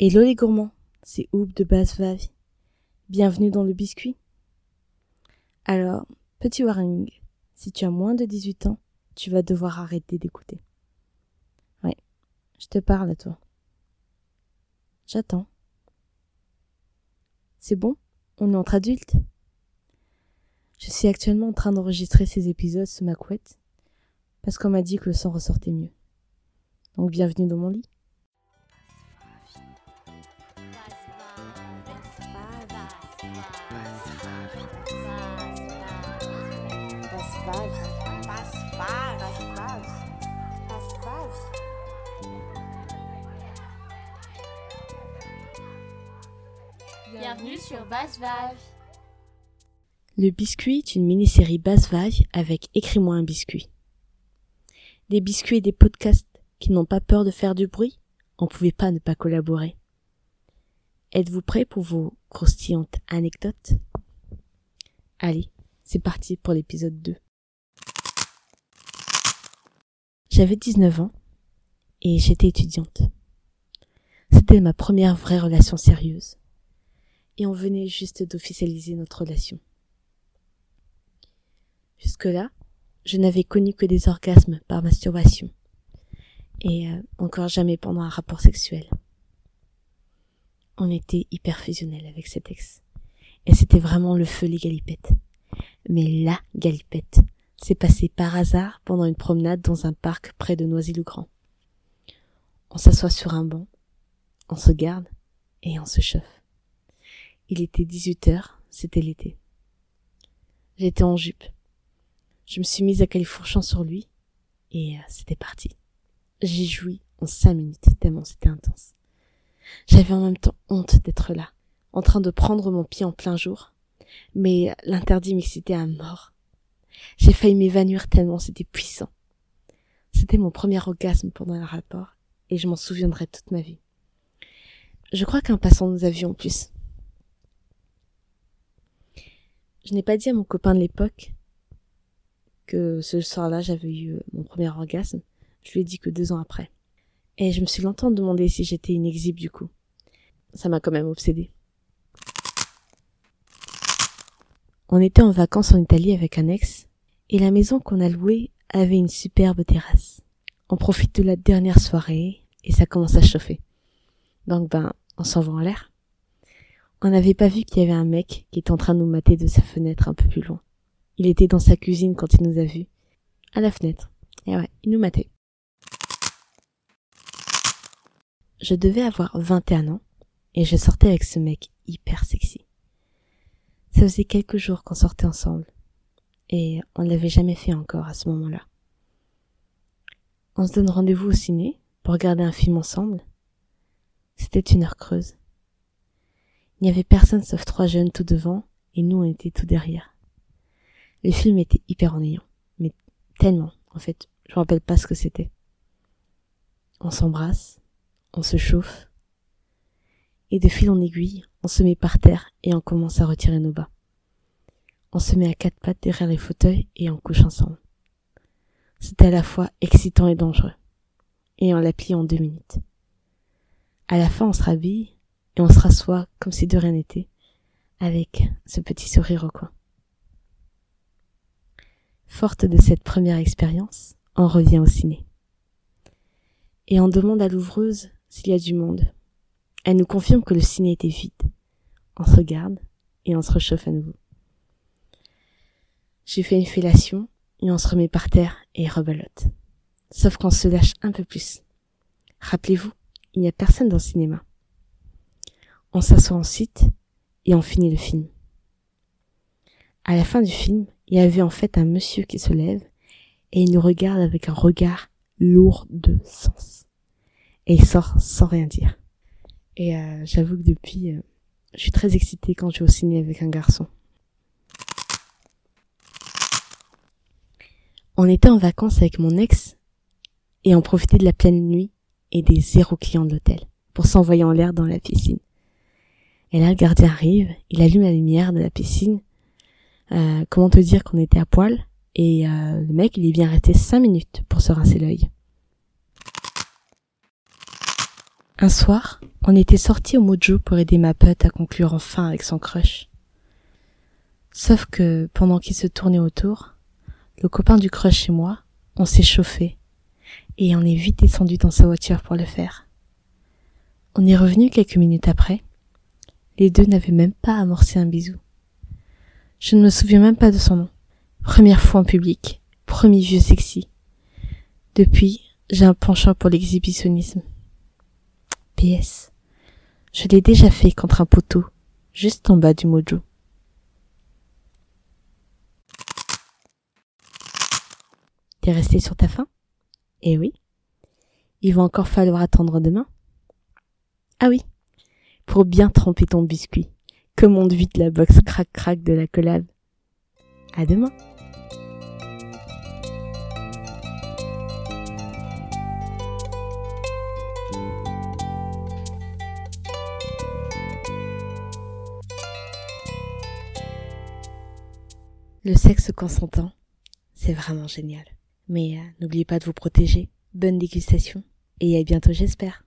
Hello les gourmands, c'est Oub de Basse Vave. Bienvenue dans le biscuit. Alors, petit warning, si tu as moins de 18 ans, tu vas devoir arrêter d'écouter. Ouais, je te parle à toi. J'attends. C'est bon? On est entre adultes? Je suis actuellement en train d'enregistrer ces épisodes sous ma couette, parce qu'on m'a dit que le son ressortait mieux. Donc bienvenue dans mon lit. Bienvenue sur Basse Vave. Le biscuit est une mini-série basse vague avec Écris-moi un biscuit. Des biscuits et des podcasts qui n'ont pas peur de faire du bruit, on pouvait pas ne pas collaborer. Êtes-vous prêts pour vos croustillantes anecdotes? Allez, c'est parti pour l'épisode 2. J'avais 19 ans et j'étais étudiante. C'était ma première vraie relation sérieuse. Et on venait juste d'officialiser notre relation. Jusque-là, je n'avais connu que des orgasmes par masturbation. Et euh, encore jamais pendant un rapport sexuel. On était hyper fusionnels avec cet ex. Et c'était vraiment le feu les galipettes. Mais la galipette s'est passée par hasard pendant une promenade dans un parc près de Noisy-le-Grand. On s'assoit sur un banc, on se garde et on se chauffe. Il était 18 heures, c'était l'été. J'étais en jupe. Je me suis mise à califourchant sur lui et euh, c'était parti. J'ai joui en cinq minutes tellement c'était intense. J'avais en même temps honte d'être là, en train de prendre mon pied en plein jour, mais l'interdit m'excitait à mort. J'ai failli m'évanouir tellement c'était puissant. C'était mon premier orgasme pendant un rapport et je m'en souviendrai toute ma vie. Je crois qu'un passant nous avions plus. Je n'ai pas dit à mon copain de l'époque que ce soir-là j'avais eu mon premier orgasme. Je lui ai dit que deux ans après. Et je me suis longtemps demandé si j'étais une exhibe du coup. Ça m'a quand même obsédée. On était en vacances en Italie avec un ex, et la maison qu'on a louée avait une superbe terrasse. On profite de la dernière soirée, et ça commence à chauffer. Donc ben, on s'en va en l'air. On n'avait pas vu qu'il y avait un mec qui était en train de nous mater de sa fenêtre un peu plus loin. Il était dans sa cuisine quand il nous a vus. À la fenêtre. Et ouais, il nous matait. Je devais avoir 21 ans et je sortais avec ce mec hyper sexy. Ça faisait quelques jours qu'on sortait ensemble et on ne l'avait jamais fait encore à ce moment-là. On se donne rendez-vous au ciné pour regarder un film ensemble. C'était une heure creuse. Il n'y avait personne sauf trois jeunes tout devant et nous on était tout derrière. Le film était hyper ennuyant, mais tellement, en fait, je me rappelle pas ce que c'était. On s'embrasse, on se chauffe, et de fil en aiguille, on se met par terre et on commence à retirer nos bas. On se met à quatre pattes derrière les fauteuils et on couche ensemble. C'était à la fois excitant et dangereux. Et on la plie en deux minutes. À la fin, on se rhabille et on se rassoit comme si de rien n'était, avec ce petit sourire au coin. Forte de cette première expérience, on revient au ciné. Et on demande à l'ouvreuse s'il y a du monde. Elle nous confirme que le ciné était vide. On se regarde et on se réchauffe à nouveau. J'ai fait une fellation et on se remet par terre et rebelote. Sauf qu'on se lâche un peu plus. Rappelez-vous, il n'y a personne dans le cinéma. On s'assoit ensuite et on finit le film. À la fin du film, il y avait en fait un monsieur qui se lève et il nous regarde avec un regard lourd de sens. Et il sort sans rien dire. Et euh, j'avoue que depuis, euh, je suis très excitée quand je vais au ciné avec un garçon. On était en vacances avec mon ex et on profitait de la pleine nuit et des zéro clients de l'hôtel pour s'envoyer en l'air dans la piscine. Et là, le gardien arrive, il allume la lumière de la piscine. Euh, comment te dire qu'on était à poil? Et euh, le mec, il est bien resté cinq minutes pour se rincer l'œil. Un soir, on était sortis au Mojo pour aider ma pote à conclure enfin avec son crush. Sauf que, pendant qu'il se tournait autour, le copain du crush et moi, on s'est chauffé, et on est vite descendu dans sa voiture pour le faire. On est revenu quelques minutes après. Les deux n'avaient même pas amorcé un bisou. Je ne me souviens même pas de son nom. Première fois en public, premier vieux sexy. Depuis, j'ai un penchant pour l'exhibitionnisme. PS. Je l'ai déjà fait contre un poteau, juste en bas du mojo. T'es resté sur ta faim? Eh oui. Il va encore falloir attendre demain. Ah oui. Pour bien tremper ton biscuit. Commande vite la box crac-crac de la collab. À demain. Le sexe consentant, c'est vraiment génial. Mais euh, n'oubliez pas de vous protéger. Bonne dégustation et à bientôt j'espère.